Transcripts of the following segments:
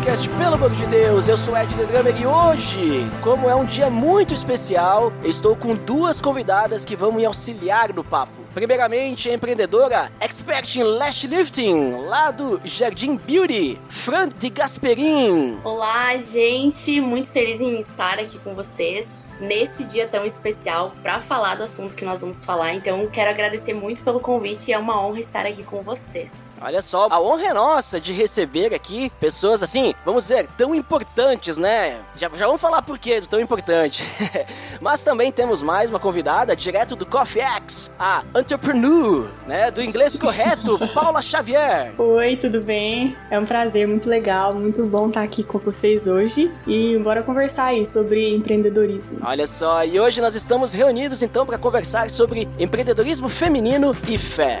Podcast Pelo Amor de Deus. Eu sou Ed Drummer e hoje, como é um dia muito especial, estou com duas convidadas que vão me auxiliar no papo. Primeiramente, a empreendedora expert em lash lifting, lá do Jardim Beauty, Fran de Gasperin. Olá, gente, muito feliz em estar aqui com vocês nesse dia tão especial para falar do assunto que nós vamos falar. Então, quero agradecer muito pelo convite e é uma honra estar aqui com vocês. Olha só, a honra é nossa de receber aqui pessoas assim, vamos dizer, tão importantes, né? Já, já vamos falar por que tão importante. Mas também temos mais uma convidada direto do Coffee X, a entrepreneur, né? Do inglês correto, Paula Xavier. Oi, tudo bem? É um prazer, muito legal, muito bom estar aqui com vocês hoje e bora conversar aí sobre empreendedorismo. Olha só, e hoje nós estamos reunidos então para conversar sobre empreendedorismo feminino e fé.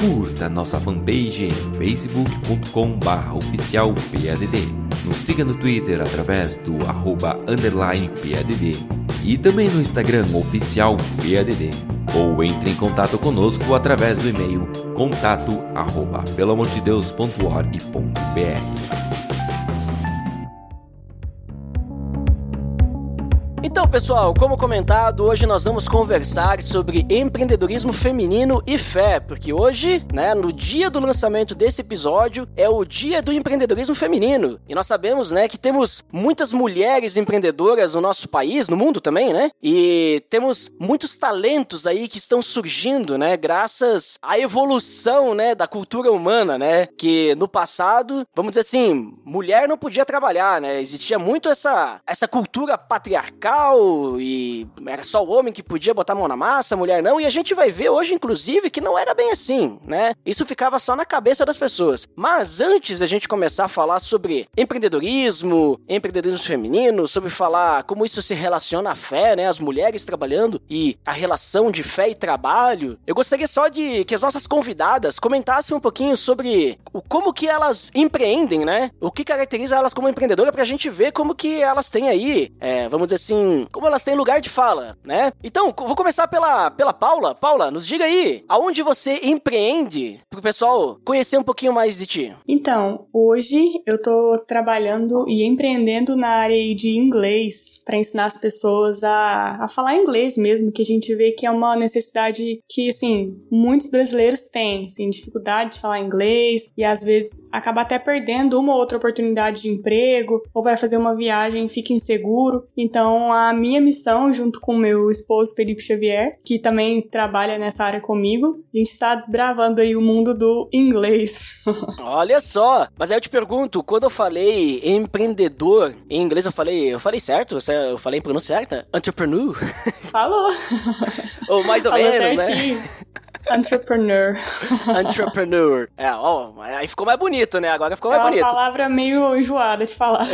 Curta nossa fanpage em facebook.com barra oficial. Nos siga no Twitter através do arroba underline PADD e também no Instagram oficial PADD. Ou entre em contato conosco através do e-mail contato arroba. Então, pessoal, como comentado, hoje nós vamos conversar sobre empreendedorismo feminino e fé, porque hoje, né, no dia do lançamento desse episódio, é o dia do empreendedorismo feminino. E nós sabemos, né, que temos muitas mulheres empreendedoras no nosso país, no mundo também, né? E temos muitos talentos aí que estão surgindo, né, graças à evolução, né, da cultura humana, né? Que no passado, vamos dizer assim, mulher não podia trabalhar, né? Existia muito essa essa cultura patriarcal e era só o homem que podia botar a mão na massa, a mulher não, e a gente vai ver hoje, inclusive, que não era bem assim, né? Isso ficava só na cabeça das pessoas. Mas antes da gente começar a falar sobre empreendedorismo, empreendedorismo feminino, sobre falar como isso se relaciona à fé, né? As mulheres trabalhando e a relação de fé e trabalho, eu gostaria só de que as nossas convidadas comentassem um pouquinho sobre o, como que elas empreendem, né? O que caracteriza elas como empreendedora pra gente ver como que elas têm aí, é, vamos dizer assim, como elas têm lugar de fala, né? Então, vou começar pela, pela Paula. Paula, nos diga aí, aonde você empreende pro pessoal conhecer um pouquinho mais de ti? Então, hoje eu tô trabalhando e empreendendo na área de inglês para ensinar as pessoas a, a falar inglês mesmo, que a gente vê que é uma necessidade que, assim, muitos brasileiros têm, assim, dificuldade de falar inglês e às vezes acaba até perdendo uma ou outra oportunidade de emprego ou vai fazer uma viagem e fica inseguro. Então, a minha missão, junto com meu esposo Felipe Xavier, que também trabalha nessa área comigo, a gente está desbravando aí o mundo do inglês. Olha só, mas aí eu te pergunto, quando eu falei empreendedor, em inglês eu falei, eu falei certo? Eu falei em pronúncia certa? Entrepreneur? Falou! Ou mais ou Falou menos, né? certinho. Entrepreneur. Entrepreneur. É, ó, aí ficou mais bonito, né? Agora ficou É mais uma bonito. palavra meio enjoada de falar.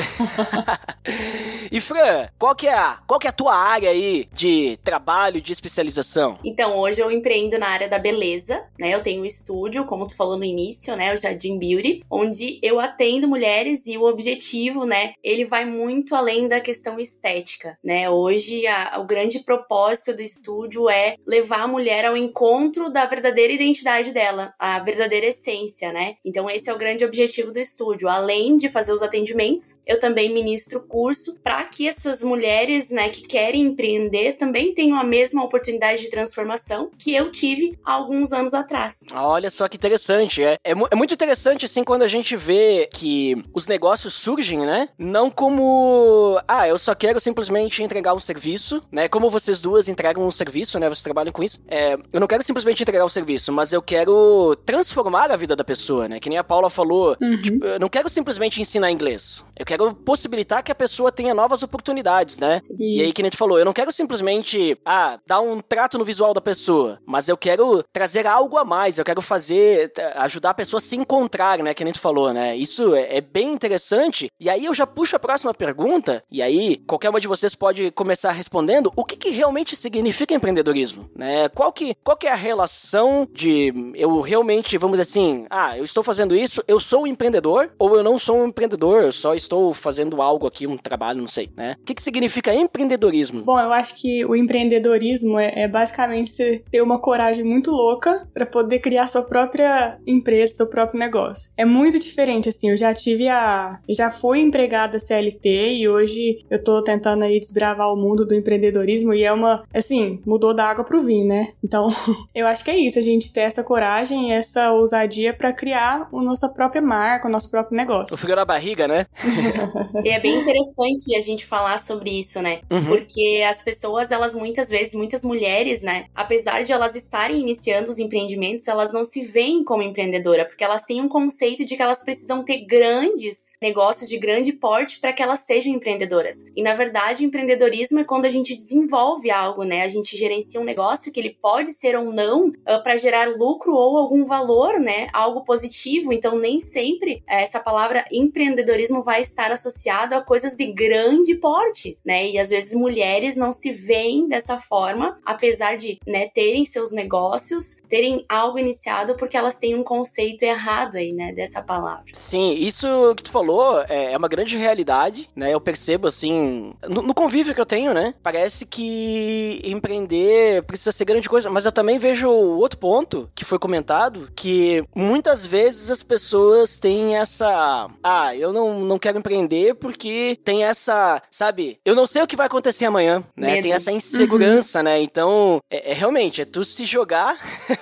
e Fran, qual que é a, qual que é a tua área aí de trabalho, de especialização? Então, hoje eu empreendo na área da beleza, né? Eu tenho um estúdio, como tu falou no início, né? O Jardim Beauty, onde eu atendo mulheres e o objetivo, né? Ele vai muito além da questão estética, né? Hoje, a- o grande propósito do estúdio é levar a mulher ao encontro da verdadeira identidade dela, a verdadeira essência, né? Então, esse é o grande objetivo do estúdio. Além de fazer os atendimentos, eu também ministro curso para que essas mulheres, né, que querem empreender também tenham a mesma oportunidade de transformação que eu tive há alguns anos atrás. Olha só que interessante. É, é, é muito interessante, assim, quando a gente vê que os negócios surgem, né? Não como, ah, eu só quero simplesmente entregar um serviço, né? Como vocês duas entregam um serviço, né? Vocês trabalham com isso. É, eu não quero simplesmente entregar o serviço, mas eu quero transformar a vida da pessoa, né? Que nem a Paula falou. Tipo, eu não quero simplesmente ensinar inglês. Eu quero possibilitar que a pessoa tenha novas novas oportunidades, né? E aí, que nem tu falou, eu não quero simplesmente, ah, dar um trato no visual da pessoa, mas eu quero trazer algo a mais, eu quero fazer, ajudar a pessoa a se encontrar, né? Que nem tu falou, né? Isso é, é bem interessante. E aí eu já puxo a próxima pergunta, e aí qualquer uma de vocês pode começar respondendo o que, que realmente significa empreendedorismo, né? Qual que, qual que é a relação de eu realmente, vamos dizer assim, ah, eu estou fazendo isso, eu sou um empreendedor, ou eu não sou um empreendedor, eu só estou fazendo algo aqui, um trabalho, não sei, né? O que, que significa empreendedorismo? Bom, eu acho que o empreendedorismo é, é basicamente você ter uma coragem muito louca para poder criar sua própria empresa, seu próprio negócio. É muito diferente, assim, eu já tive a... Eu já fui empregada CLT e hoje eu tô tentando aí desbravar o mundo do empreendedorismo e é uma... Assim, mudou da água pro vinho, né? Então, eu acho que é isso, a gente ter essa coragem e essa ousadia para criar a nossa própria marca, o nosso próprio negócio. O frio na barriga, né? e é bem interessante a gente falar sobre isso, né? Uhum. Porque as pessoas, elas muitas vezes, muitas mulheres, né? Apesar de elas estarem iniciando os empreendimentos, elas não se veem como empreendedora, porque elas têm um conceito de que elas precisam ter grandes negócios de grande porte para que elas sejam empreendedoras. E na verdade, empreendedorismo é quando a gente desenvolve algo, né? A gente gerencia um negócio que ele pode ser ou não uh, para gerar lucro ou algum valor, né? Algo positivo. Então, nem sempre uh, essa palavra empreendedorismo vai estar associado a coisas de grande porte, né? E às vezes mulheres não se veem dessa forma, apesar de né, terem seus negócios, terem algo iniciado, porque elas têm um conceito errado aí, né? Dessa palavra. Sim, isso que tu falou é, é uma grande realidade, né? Eu percebo assim, no, no, convívio que eu tenho, né? Parece que empreender precisa ser grande coisa, mas eu também vejo outro ponto que foi comentado, que muitas vezes as pessoas têm essa, ah, eu não, não quero empreender porque tem essa, sabe? Eu não sei o que vai acontecer amanhã, né? Medo. Tem essa insegurança, uhum. né? Então, é, é, realmente, é tu se jogar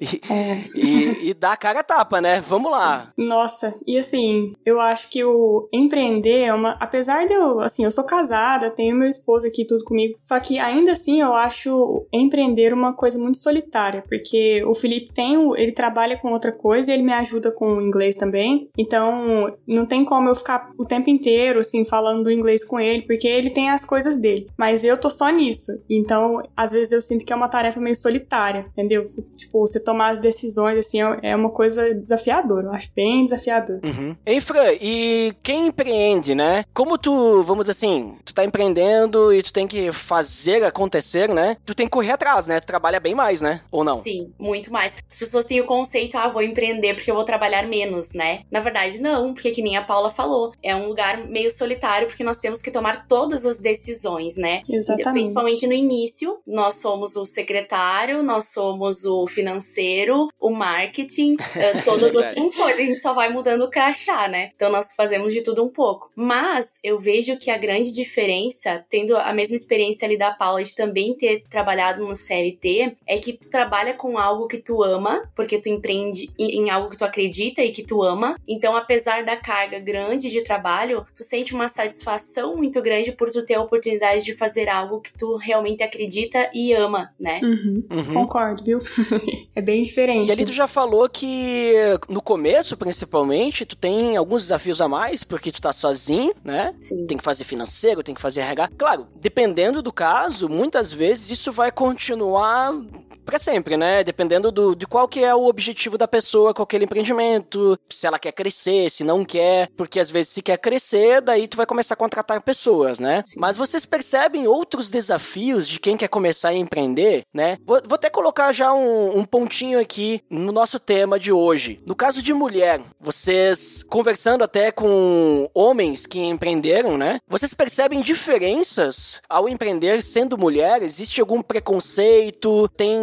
e, é. e, e dar a cara a tapa, né? Vamos lá. Nossa, e assim, eu acho que o empreender é uma. Apesar de eu, assim, eu sou casada, tenho meu esposo aqui tudo comigo, só que ainda assim eu acho empreender uma coisa muito solitária, porque o Felipe tem, ele trabalha com outra coisa e ele me ajuda com o inglês também, então não tem como eu ficar o tempo inteiro, assim, falando do inglês com ele, porque ele tem as coisas dele, mas eu tô só nisso, então às vezes eu sinto que é uma tarefa meio solitária, entendeu? Tipo, você tomar as decisões, assim, é uma coisa desafiadora, eu acho bem desafiador. Uhum. Ei, Fran, e quem empreende, né? Como tu, vamos assim, tu tá empreendendo e tu tem que fazer acontecer, né? Tu tem que correr atrás, né? Tu trabalha bem mais, né? Ou não? Sim, muito mais. As pessoas têm o conceito, ah, vou empreender porque eu vou trabalhar menos, né? Na verdade, não, porque que nem a Paula falou, é um lugar meio solitário porque nós temos que tomar todas as decisões, né? Exatamente. Principalmente no início, nós somos o secretário, nós somos o financeiro, o marketing, eh, todas as funções. A gente só vai mudando o crachá, né? Então nós fazemos de tudo um pouco. Mas eu vejo que a grande diferença, tendo a mesma experiência ali da Paula de também ter trabalhado no CLT, é que tu trabalha com algo que tu ama, porque tu empreende em algo que tu acredita e que tu ama. Então, apesar da carga grande de trabalho, tu sente uma satisfação muito grande por tu ter a oportunidade de fazer algo que tu realmente acredita e ama, né? Uhum. Uhum. Concordo, viu? é bem diferente. E ali tu já falou que no começo, principalmente, tu tem alguns desafios a mais, porque tu tá sozinho, né? Sim. Tem que fazer financeiro, tem que fazer RH. Claro, dependendo do caso, muitas vezes isso vai continuar para sempre, né? Dependendo do, de qual que é o objetivo da pessoa com aquele empreendimento, se ela quer crescer, se não quer, porque às vezes se quer crescer, daí tu vai começar a contratar pessoas, né? Sim. Mas vocês percebem outros desafios de quem quer começar a empreender, né? Vou, vou até colocar já um, um pontinho aqui no nosso tema de hoje. No caso de mulher, vocês conversando até com homens que empreenderam, né? Vocês percebem diferenças ao empreender sendo mulher? Existe algum preconceito? Tem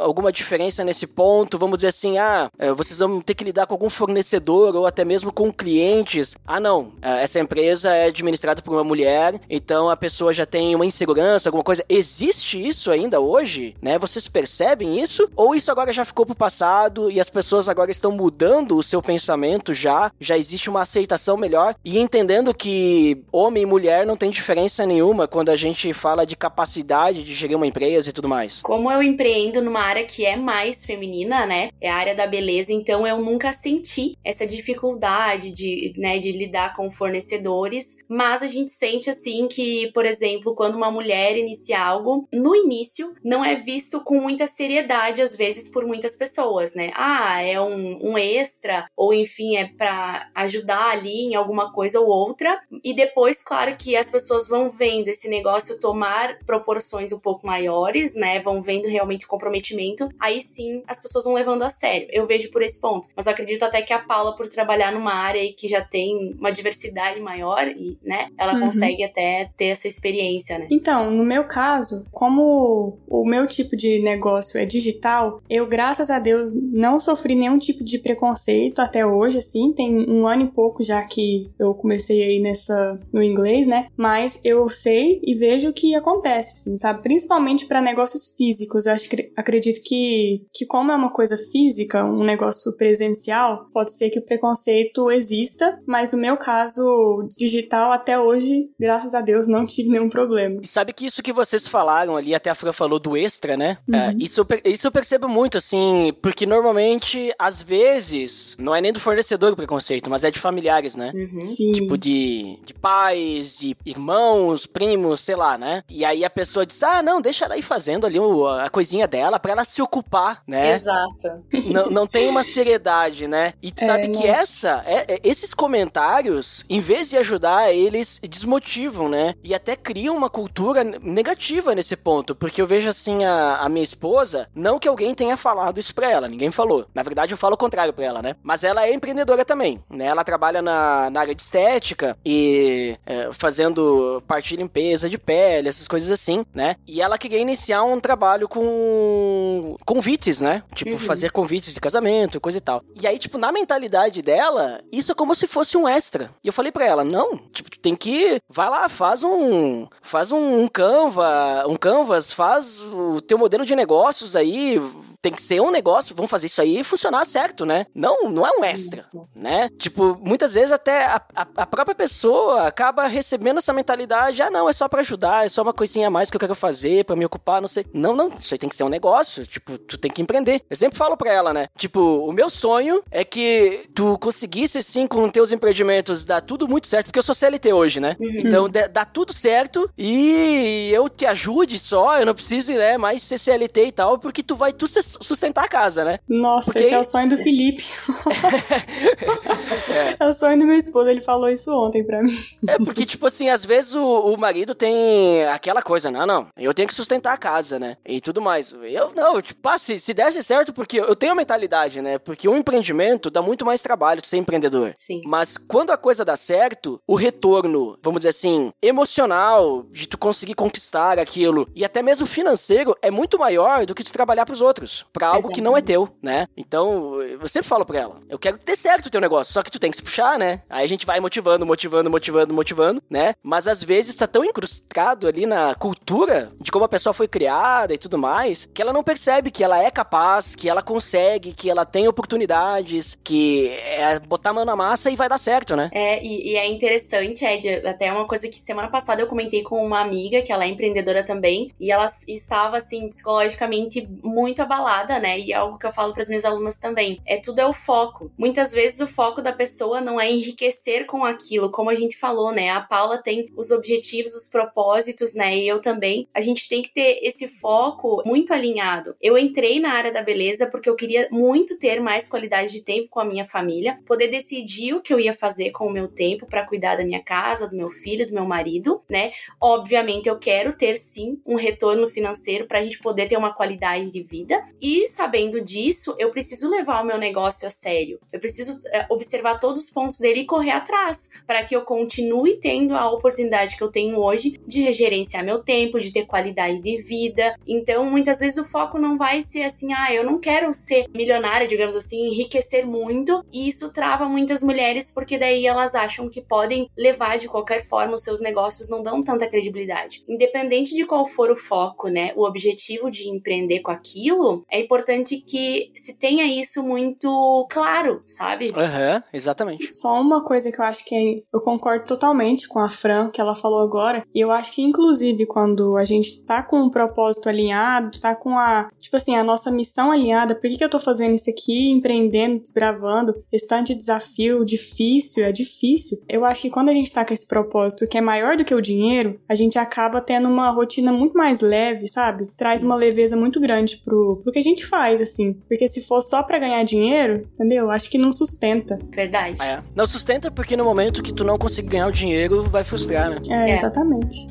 alguma diferença nesse ponto? Vamos dizer assim, ah, é, vocês vão ter que lidar com algum fornecedor ou até mesmo com clientes. Ah, não, é, essa empresa é administrada por uma mulher, então a pessoa já tem uma insegurança, alguma coisa. Existe isso ainda hoje, né? Vocês percebem isso? Ou isso agora já ficou pro passado e as pessoas agora estão mudando o seu pensamento já? Já existe uma aceitação melhor e entendendo que homem e mulher não tem diferença nenhuma quando a gente fala de capacidade de gerir uma empresa e tudo mais. Como eu empreendo numa área que é mais feminina, né? É a área da beleza, então eu nunca senti essa dificuldade de, né, de lidar com fornecedores, mas a gente sente assim que, por exemplo, quando uma mulher inicia algo, no início não é visto com muita seriedade, às vezes, por muitas pessoas, né? Ah, é um, um extra, ou enfim, é para ajudar ali em alguma coisa ou outra. E depois, claro que as pessoas vão vendo esse negócio tomar proporções um pouco maiores, né? Vão vendo realmente o comprometimento. Aí sim as pessoas vão levando a sério. Eu vejo por esse ponto. Mas eu acredito até que a Paula, por trabalhar numa área que já tem uma diversidade maior, e, né, ela uhum. consegue até ter essa experiência, né? Então, no meu caso, como o meu tipo de negócio é digital, eu, graças a Deus, não sofri nenhum tipo de preconceito até hoje, assim. Tem um ano e pouco já que eu comecei aí nessa no inglês, né? Mas eu sei e vejo que acontece, assim, sabe? Principalmente para negócios físicos. Eu acho, acredito que, que como é uma coisa física, um negócio presencial, pode ser que o preconceito exista, mas no meu caso digital até hoje, graças a Deus, não tive nenhum problema. E sabe que isso que vocês falaram ali, até a Fran falou do extra, né? Uhum. É, isso, isso eu percebo muito, assim, porque normalmente, às vezes, não é nem do fornecedor o preconceito, mas é de familiares, né? Uhum. Tipo de, de pais, de irmãos, primos, sei lá, né? E aí a pessoa diz, ah, não, deixa ela ir fazendo ali a coisinha dela pra ela se ocupar, né? Exato. Não, não tem uma seriedade, né? E tu é, sabe que essa, é, é, esses comentários, em vez de ajudar, eles desmotivam, né? E até criam uma cultura negativa nesse ponto, porque eu vejo assim a, a minha esposa, não que alguém tenha falado isso pra ela, ninguém falou. Na verdade, eu falo o contrário pra ela, né? Mas ela é empreendedora também, né? Ela trabalha na, na área de estética e é, fazendo parte de limpeza de pele, essas coisas assim, né? E ela queria iniciar um trabalho com convites, né? Tipo, uhum. fazer convites de casamento, coisa e tal. E aí, tipo, na mentalidade dela, isso é como se fosse um extra. E eu falei para ela, não, tipo, tu tem que, vai lá, faz um, faz um, um Canva, um Canvas, faz o teu modelo de negócios aí, Merci. Tem que ser um negócio, vamos fazer isso aí funcionar certo, né? Não, não é um extra, né? Tipo, muitas vezes até a, a, a própria pessoa acaba recebendo essa mentalidade, ah, não, é só para ajudar, é só uma coisinha a mais que eu quero fazer para me ocupar, não sei. Não, não, isso aí tem que ser um negócio, tipo, tu tem que empreender. Eu sempre falo pra ela, né? Tipo, o meu sonho é que tu conseguisse, sim, com teus empreendimentos, dar tudo muito certo, porque eu sou CLT hoje, né? Uhum. Então, dá tudo certo e eu te ajude só, eu não preciso, né, mais ser CLT e tal, porque tu vai tu sustentar a casa, né? Nossa, porque... esse é o sonho do Felipe. é. é o sonho do meu esposo, ele falou isso ontem pra mim. É, porque, tipo assim, às vezes o, o marido tem aquela coisa, não, não, eu tenho que sustentar a casa, né? E tudo mais. Eu, não, tipo, ah, se, se desse certo, porque eu tenho a mentalidade, né? Porque um empreendimento dá muito mais trabalho de ser empreendedor. Sim. Mas quando a coisa dá certo, o retorno, vamos dizer assim, emocional, de tu conseguir conquistar aquilo, e até mesmo financeiro, é muito maior do que tu trabalhar pros outros, para algo Exatamente. que não é teu, né? Então, eu sempre falo pra ela, eu quero que dê certo o teu negócio, só que tu tem que se puxar, né? Aí a gente vai motivando, motivando, motivando, motivando, né? Mas às vezes tá tão incrustado ali na cultura de como a pessoa foi criada e tudo mais, que ela não percebe que ela é capaz, que ela consegue, que ela tem oportunidades, que é botar a mão na massa e vai dar certo, né? É, e, e é interessante, Ed, até uma coisa que semana passada eu comentei com uma amiga, que ela é empreendedora também, e ela estava, assim, psicologicamente muito abalada, né? E é algo que eu falo para as minhas alunas também. É tudo é o foco. Muitas vezes o foco da pessoa não é enriquecer com aquilo, como a gente falou, né? A Paula tem os objetivos, os propósitos, né? E eu também. A gente tem que ter esse foco muito alinhado. Eu entrei na área da beleza porque eu queria muito ter mais qualidade de tempo com a minha família, poder decidir o que eu ia fazer com o meu tempo para cuidar da minha casa, do meu filho, do meu marido, né? Obviamente eu quero ter sim um retorno financeiro para a gente poder ter uma qualidade de vida. E sabendo disso, eu preciso levar o meu negócio a sério. Eu preciso é, observar todos os pontos dele e correr atrás para que eu continue tendo a oportunidade que eu tenho hoje de gerenciar meu tempo, de ter qualidade de vida. Então, muitas vezes o foco não vai ser assim, ah, eu não quero ser milionária, digamos assim, enriquecer muito. E isso trava muitas mulheres porque daí elas acham que podem levar de qualquer forma os seus negócios não dão tanta credibilidade. Independente de qual for o foco, né, o objetivo de empreender com aquilo, é importante que se tenha isso muito claro, sabe? Aham, uhum, exatamente. Só uma coisa que eu acho que é, eu concordo totalmente com a Fran, que ela falou agora, e eu acho que inclusive quando a gente tá com um propósito alinhado, tá com a, tipo assim, a nossa missão alinhada, por que, que eu tô fazendo isso aqui, empreendendo, desbravando, esse tanto de desafio difícil, é difícil. Eu acho que quando a gente tá com esse propósito que é maior do que o dinheiro, a gente acaba tendo uma rotina muito mais leve, sabe? Traz uma leveza muito grande pro, pro que a gente faz, assim. Porque se for só para ganhar dinheiro, entendeu? Acho que não sustenta. Verdade. É. Não sustenta porque no momento que tu não conseguir ganhar o dinheiro, vai frustrar, né? É, É. exatamente.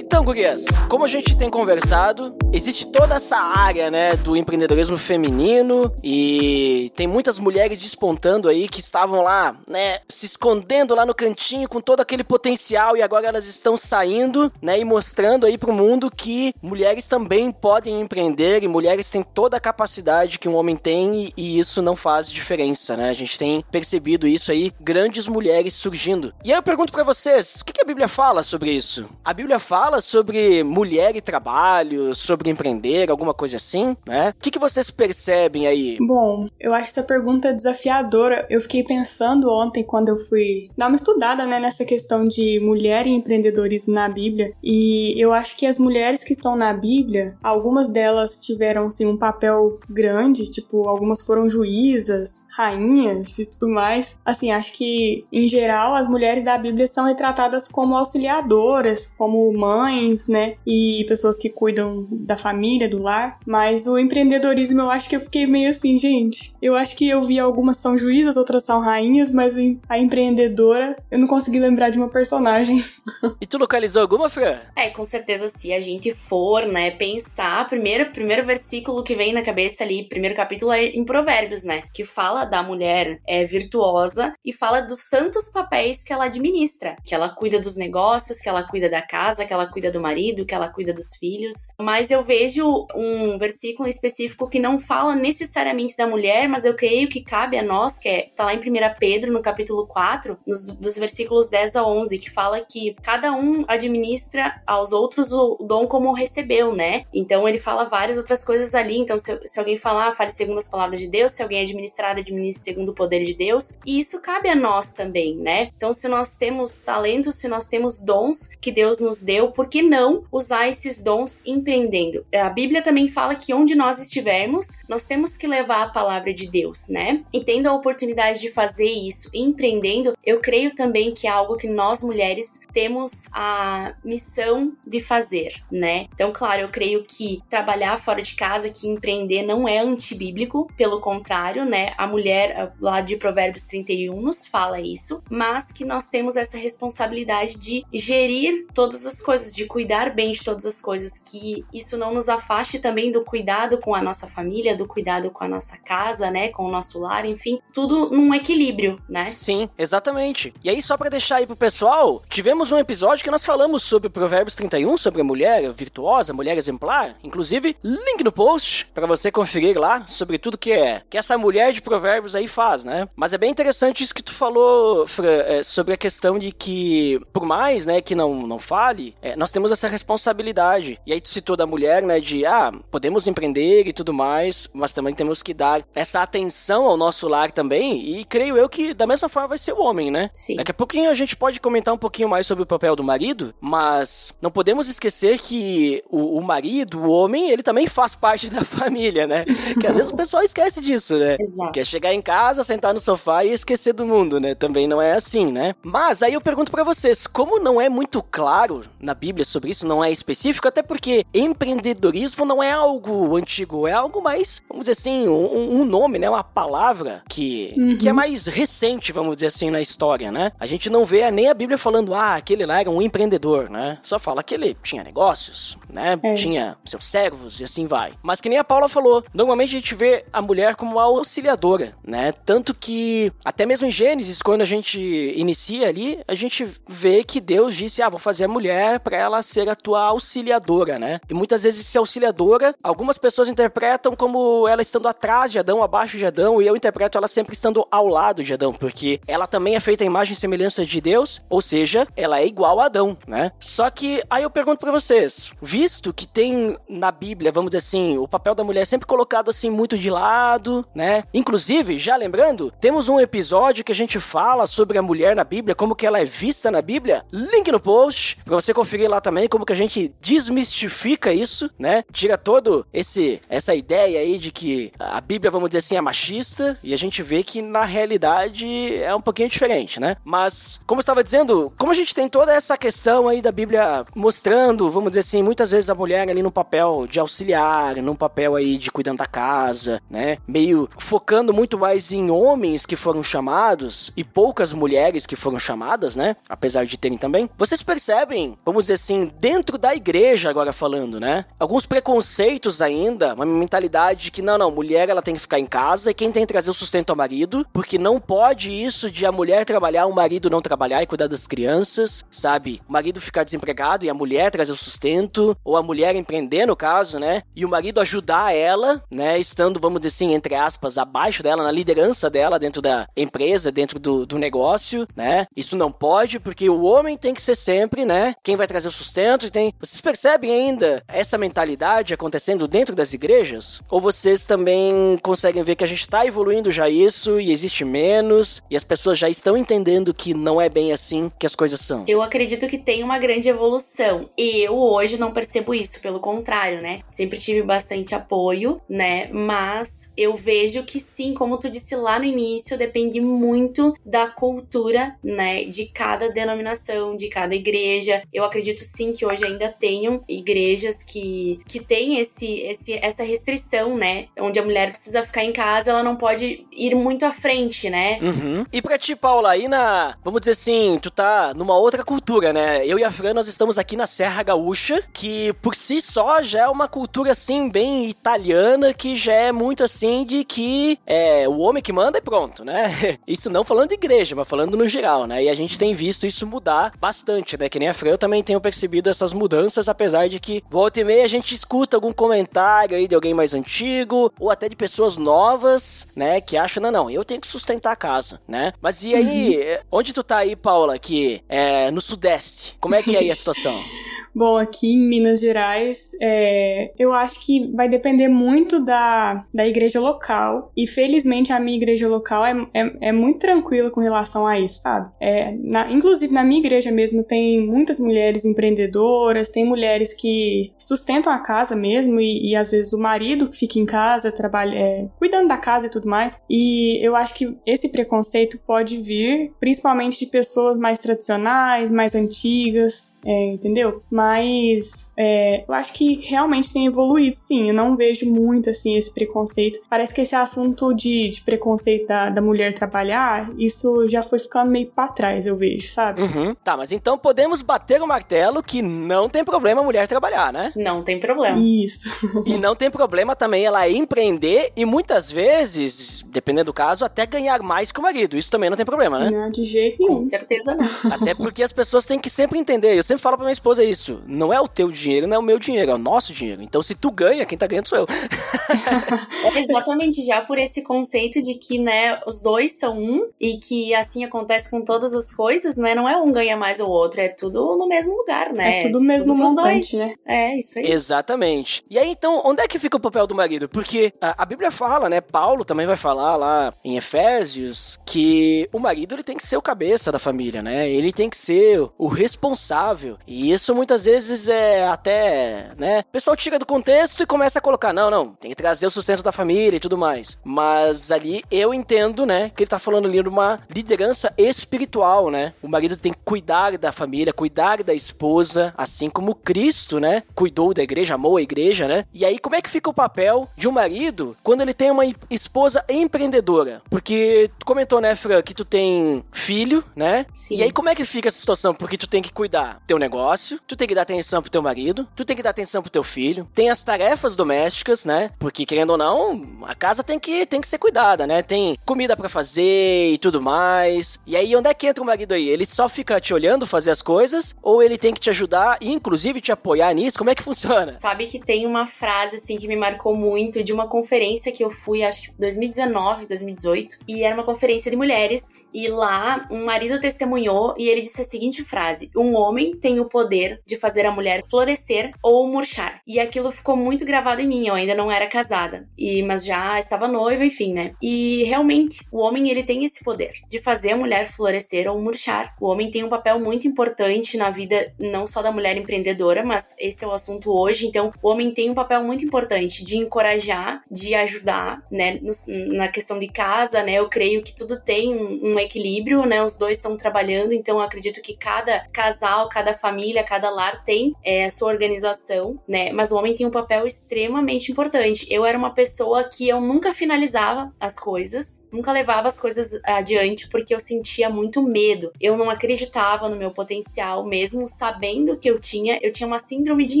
Então, gurias, como a gente tem conversado, existe toda essa área, né, do empreendedorismo feminino e tem muitas mulheres despontando aí que estavam lá, né, se escondendo lá no cantinho com todo aquele potencial e agora elas estão saindo, né, e mostrando aí pro mundo que mulheres também podem empreender e mulheres têm toda a capacidade que um homem tem e, e isso não faz diferença, né? A gente tem percebido isso aí, grandes mulheres surgindo. E aí eu pergunto pra vocês, o que, que a Bíblia fala sobre isso? A Bíblia fala sobre mulher e trabalho, sobre empreender, alguma coisa assim, né? O que, que vocês percebem aí? Bom, eu acho essa pergunta desafiadora. Eu fiquei pensando ontem quando eu fui dar uma estudada, né, nessa questão de mulher e empreendedorismo na Bíblia. E eu acho que as mulheres que estão na Bíblia, algumas delas tiveram assim um papel grande, tipo, algumas foram juízas, rainhas e tudo mais. Assim, acho que em geral as mulheres da Bíblia são retratadas como auxiliadoras, como mães, né, e pessoas que cuidam da família, do lar. Mas o empreendedorismo eu acho que eu fiquei meio assim, gente. Eu acho que eu vi algumas são juízas, outras são rainhas, mas a empreendedora eu não consegui lembrar de uma personagem. E tu localizou alguma, Fran? É, com certeza, se a gente for, né, pensar, primeiro, primeiro versículo que vem na cabeça ali, primeiro capítulo é em Provérbios, né, que fala da mulher é virtuosa e fala dos tantos papéis que ela administra, que ela cuida dos negócios, que ela cuida da casa, que ela cuida do marido, que ela cuida dos filhos. Mas eu vejo um versículo específico que não fala necessariamente da mulher, mas eu creio que cabe a nós, que é, tá lá em 1 Pedro, no capítulo 4, nos, dos versículos 10 a 11, que fala que cada um administra aos outros o dom como recebeu, né? Então ele fala várias outras coisas ali. Então, se, se alguém falar, fale segundo as palavras de Deus, se alguém administrar, administre segundo o poder de Deus. E isso cabe a nós também, né? Então, se nós temos talentos, se nós temos dons que Deus nos deu, por que não usar esses dons empreendendo? A Bíblia também fala que onde nós estivermos, nós temos que levar a palavra de Deus, né? E tendo a oportunidade de fazer isso empreendendo, eu creio também que é algo que nós mulheres temos a missão de fazer, né? Então, claro, eu creio que trabalhar fora de casa, que empreender não é antibíblico, pelo contrário, né? A mulher lá de Provérbios 31 nos fala isso, mas que nós temos essa responsabilidade de gerir todas as coisas, de cuidar bem de todas as coisas, que isso não nos afaste também do cuidado com a nossa família, do cuidado com a nossa casa, né? Com o nosso lar, enfim, tudo num equilíbrio, né? Sim, exatamente. E aí, só pra deixar aí pro pessoal, tivemos um episódio que nós falamos sobre Provérbios 31, sobre a mulher virtuosa, mulher exemplar. Inclusive, link no post pra você conferir lá sobre tudo que é que essa mulher de Provérbios aí faz, né? Mas é bem interessante isso que tu falou, Fran, é, sobre a questão de que, por mais, né, que não, não fale, é, nós temos essa responsabilidade. E aí tu citou da mulher, né, de, ah, podemos empreender e tudo mais, mas também temos que dar essa atenção ao nosso lar também. E creio eu que da mesma forma vai ser o homem, né? Sim. Daqui a pouquinho a gente pode comentar um pouquinho mais sobre o papel do marido, mas não podemos esquecer que o, o marido, o homem, ele também faz parte da família, né? Que às vezes o pessoal esquece disso, né? Exato. Quer chegar em casa, sentar no sofá e esquecer do mundo, né? Também não é assim, né? Mas aí eu pergunto pra vocês, como não é muito claro na Bíblia sobre isso, não é específico, até porque empreendedorismo não é algo antigo, é algo mais, vamos dizer assim, um, um nome, né? Uma palavra que, Uhum. que é mais recente, vamos dizer assim, na história, né? A gente não vê nem a Bíblia falando, ah, aquele lá era um empreendedor, né? Só fala que ele tinha negócios, né? É. Tinha seus servos e assim vai. Mas que nem a Paula falou, normalmente a gente vê a mulher como uma auxiliadora, né? Tanto que até mesmo em Gênesis, quando a gente inicia ali, a gente vê que Deus disse: "Ah, vou fazer a mulher para ela ser a tua auxiliadora", né? E muitas vezes esse auxiliadora, algumas pessoas interpretam como ela estando atrás de Adão, abaixo de Adão, e eu interpreto ela sempre estando ao lado de Adão, porque ela também é feita à imagem e semelhança de Deus, ou seja, ela ela é igual a Adão, né? Só que aí eu pergunto para vocês, visto que tem na Bíblia, vamos dizer assim, o papel da mulher sempre colocado assim muito de lado, né? Inclusive, já lembrando, temos um episódio que a gente fala sobre a mulher na Bíblia, como que ela é vista na Bíblia. Link no post para você conferir lá também como que a gente desmistifica isso, né? Tira todo esse essa ideia aí de que a Bíblia, vamos dizer assim, é machista e a gente vê que na realidade é um pouquinho diferente, né? Mas como eu estava dizendo, como a gente tem toda essa questão aí da Bíblia mostrando, vamos dizer assim, muitas vezes a mulher ali no papel de auxiliar, num papel aí de cuidando da casa, né? Meio focando muito mais em homens que foram chamados e poucas mulheres que foram chamadas, né? Apesar de terem também. Vocês percebem, vamos dizer assim, dentro da igreja agora falando, né? Alguns preconceitos ainda, uma mentalidade de que não, não, mulher ela tem que ficar em casa e quem tem que trazer o sustento ao marido, porque não pode isso de a mulher trabalhar, o marido não trabalhar e cuidar das crianças, sabe? O marido ficar desempregado e a mulher trazer o sustento, ou a mulher empreender no caso, né? E o marido ajudar ela, né? Estando, vamos dizer assim, entre aspas, abaixo dela, na liderança dela dentro da empresa, dentro do, do negócio, né? Isso não pode, porque o homem tem que ser sempre, né? Quem vai trazer o sustento tem. Vocês percebem ainda essa mentalidade acontecendo dentro das igrejas? Ou vocês também conseguem ver que a gente está evoluindo já isso e existe menos e as pessoas já estão entendendo que não é bem assim que as coisas são? Eu acredito que tem uma grande evolução. E eu hoje não percebo isso, pelo contrário, né? Sempre tive bastante apoio, né? Mas eu vejo que sim, como tu disse lá no início, depende muito da cultura, né, de cada denominação, de cada igreja. Eu acredito sim que hoje ainda tenham igrejas que, que têm esse, esse, essa restrição, né, onde a mulher precisa ficar em casa, ela não pode ir muito à frente, né? Uhum. E pra ti, Paula, aí na, vamos dizer assim, tu tá numa outra cultura, né? Eu e a Fran, nós estamos aqui na Serra Gaúcha, que por si só já é uma cultura, assim, bem italiana, que já é muito assim de que é o homem que manda e pronto, né? Isso não falando de igreja, mas falando no geral, né? E a gente tem visto isso mudar bastante, né? Que nem a Fran, eu também tenho percebido essas mudanças, apesar de que volta e meia a gente escuta algum comentário aí de alguém mais antigo, ou até de pessoas novas, né? Que acham, não, não, eu tenho que sustentar a casa, né? Mas e aí, uhum. onde tu tá aí, Paula, aqui, é, no Sudeste? Como é que é aí a situação? Bom, aqui em Minas Gerais, é, eu acho que vai depender muito da, da igreja local. E felizmente a minha igreja local é, é, é muito tranquila com relação a isso, sabe? É, na, inclusive na minha igreja mesmo tem muitas mulheres empreendedoras, tem mulheres que sustentam a casa mesmo e, e às vezes o marido que fica em casa, trabalha, é, cuidando da casa e tudo mais. E eu acho que esse preconceito pode vir principalmente de pessoas mais tradicionais, mais antigas, é, entendeu? Mas é, eu acho que realmente tem evoluído, sim. Eu não vejo muito, assim, esse preconceito. Parece que esse assunto de, de preconceito da, da mulher trabalhar, isso já foi ficando meio pra trás, eu vejo, sabe? Uhum. Tá, mas então podemos bater o martelo que não tem problema a mulher trabalhar, né? Não tem problema. Isso. e não tem problema também ela empreender e muitas vezes, dependendo do caso, até ganhar mais que o marido. Isso também não tem problema, né? Não, de jeito nenhum. Com certeza não. Até porque as pessoas têm que sempre entender. Eu sempre falo pra minha esposa isso isso não é o teu dinheiro, não é o meu dinheiro, é o nosso dinheiro. Então, se tu ganha, quem tá ganhando sou eu. exatamente, já por esse conceito de que, né, os dois são um e que assim acontece com todas as coisas, né? Não é um ganha mais o outro, é tudo no mesmo lugar, né? É tudo no mesmo tudo montante, né? É, isso aí. Exatamente. E aí, então, onde é que fica o papel do marido? Porque a, a Bíblia fala, né? Paulo também vai falar lá em Efésios que o marido ele tem que ser o cabeça da família, né? Ele tem que ser o responsável. E isso muitas muitas vezes é até, né? O pessoal tira do contexto e começa a colocar, não, não, tem que trazer o sustento da família e tudo mais. Mas ali eu entendo, né, que ele tá falando ali de uma liderança espiritual, né? O marido tem que cuidar da família, cuidar da esposa, assim como Cristo, né, cuidou da igreja, amou a igreja, né? E aí como é que fica o papel de um marido quando ele tem uma esposa empreendedora? Porque tu comentou, né, Fran, que tu tem filho, né? Sim. E aí como é que fica essa situação? Porque tu tem que cuidar teu negócio, tu tem que dar atenção pro teu marido, tu tem que dar atenção pro teu filho, tem as tarefas domésticas, né? Porque querendo ou não, a casa tem que, tem que ser cuidada, né? Tem comida para fazer e tudo mais. E aí, onde é que entra o marido aí? Ele só fica te olhando fazer as coisas ou ele tem que te ajudar e inclusive te apoiar nisso? Como é que funciona? Sabe que tem uma frase assim que me marcou muito de uma conferência que eu fui, acho que 2019, 2018, e era uma conferência de mulheres e lá um marido testemunhou e ele disse a seguinte frase: "Um homem tem o poder de fazer a mulher florescer ou murchar". E aquilo ficou muito gravado em mim, eu ainda não era casada. E mas já estava noiva, enfim, né? E realmente, o homem ele tem esse poder de fazer a mulher florescer ou murchar. O homem tem um papel muito importante na vida não só da mulher empreendedora, mas esse é o assunto hoje. Então, o homem tem um papel muito importante de encorajar, de ajudar, né, no, na questão de casa, né? Eu creio que tudo tem um, um equilíbrio, né? Os dois estão trabalhando, então acredito que cada casal, cada família, cada lar tem é, a sua organização, né? Mas o homem tem um papel extremamente importante. Eu era uma pessoa que eu nunca finalizava as coisas, nunca levava as coisas adiante porque eu sentia muito medo. Eu não acreditava no meu potencial, mesmo sabendo que eu tinha, eu tinha uma síndrome de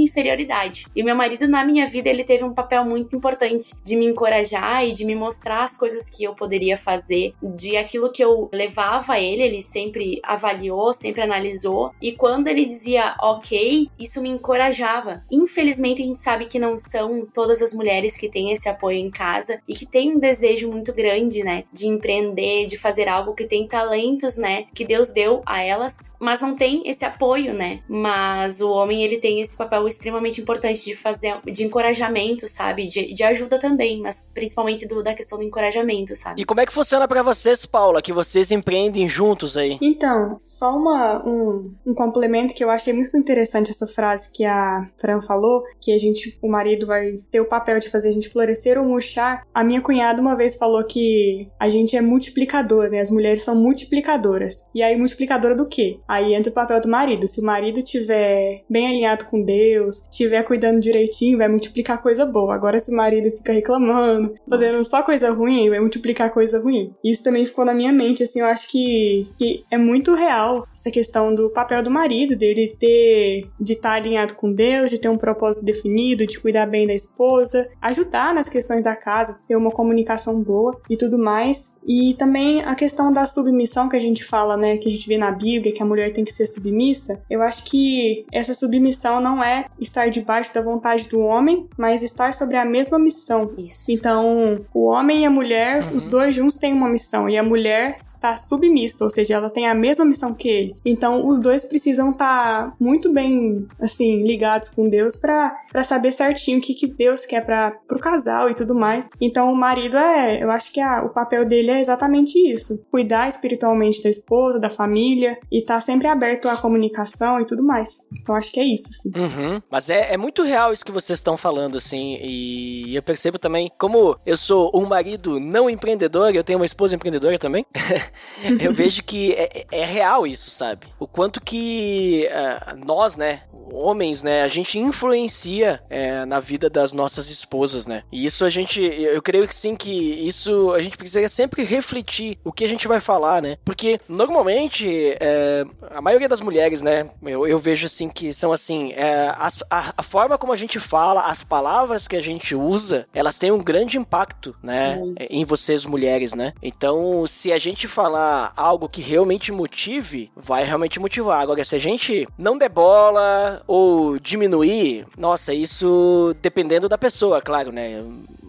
inferioridade. E meu marido na minha vida, ele teve um papel muito importante de me encorajar e de me mostrar as coisas que eu poderia fazer, de aquilo que eu levava a ele, ele sempre avaliou, sempre analisou, e quando ele dizia OK, isso me encorajava. Infelizmente, a gente sabe que não são todas as mulheres que têm esse apoio em casa e que têm um desejo muito grande, né, de empreender, de fazer algo que tem talentos, né, que Deus deu a elas, mas não tem esse apoio, né? Mas o homem ele tem esse papel extremamente importante de fazer, de encorajamento, sabe? De, de ajuda também, mas principalmente do, da questão do encorajamento, sabe? E como é que funciona para vocês, Paula, que vocês empreendem juntos aí? Então, só uma, um, um complemento que eu achei muito interessante essa frase que a Fran falou, que a gente, o marido vai ter o papel de fazer a gente florescer ou murchar. A minha cunhada uma vez falou que a gente é multiplicador, né? As mulheres são multiplicadoras. E aí, multiplicadora do quê? Aí entra o papel do marido. Se o marido tiver bem alinhado com Deus, tiver cuidando direitinho, vai multiplicar coisa boa. Agora, se o marido fica reclamando, fazendo só coisa ruim, vai multiplicar coisa ruim. Isso também ficou na minha mente, assim, eu acho que, que é muito real essa questão do papel do marido, dele ter, de estar alinhado com Deus, de ter um propósito definido, de cuidar bem da esposa, ajudar nas questões da casa, ter uma comunicação boa e tudo mais. E também a questão da submissão que a gente fala, né, que a gente vê na Bíblia, que a mulher mulher tem que ser submissa, eu acho que essa submissão não é estar debaixo da vontade do homem, mas estar sobre a mesma missão. Isso. Então, o homem e a mulher, Uhum. os dois juntos têm uma missão e a mulher está submissa, ou seja, ela tem a mesma missão que ele. Então, os dois precisam estar muito bem, assim, ligados com Deus para saber certinho o que, que Deus quer para pro casal e tudo mais. Então, o marido é, eu acho que a, o papel dele é exatamente isso: cuidar espiritualmente da esposa, da família e estar sempre aberto à comunicação e tudo mais. Então, acho que é isso, assim. Uhum. Mas é, é muito real isso que vocês estão falando, assim, e eu percebo também, como eu sou um marido não empreendedor, eu tenho uma esposa empreendedora também, eu vejo que é, é real isso, sabe? O quanto que eh, nós, né, homens, né, a gente influencia eh, na vida das nossas esposas, né? E isso a gente, eu creio que sim, que isso a gente precisa sempre refletir o que a gente vai falar, né? Porque normalmente eh, a maioria das mulheres, né, eu, eu vejo assim que são assim, é, as- a, a forma como a gente fala, as palavras que a gente usa, elas têm um grande impacto, né, Muito. em vocês mulheres, né? Então, se a gente falar algo que realmente motive, vai realmente motivar. Agora, se a gente não der bola ou diminuir, nossa, isso dependendo da pessoa, claro, né?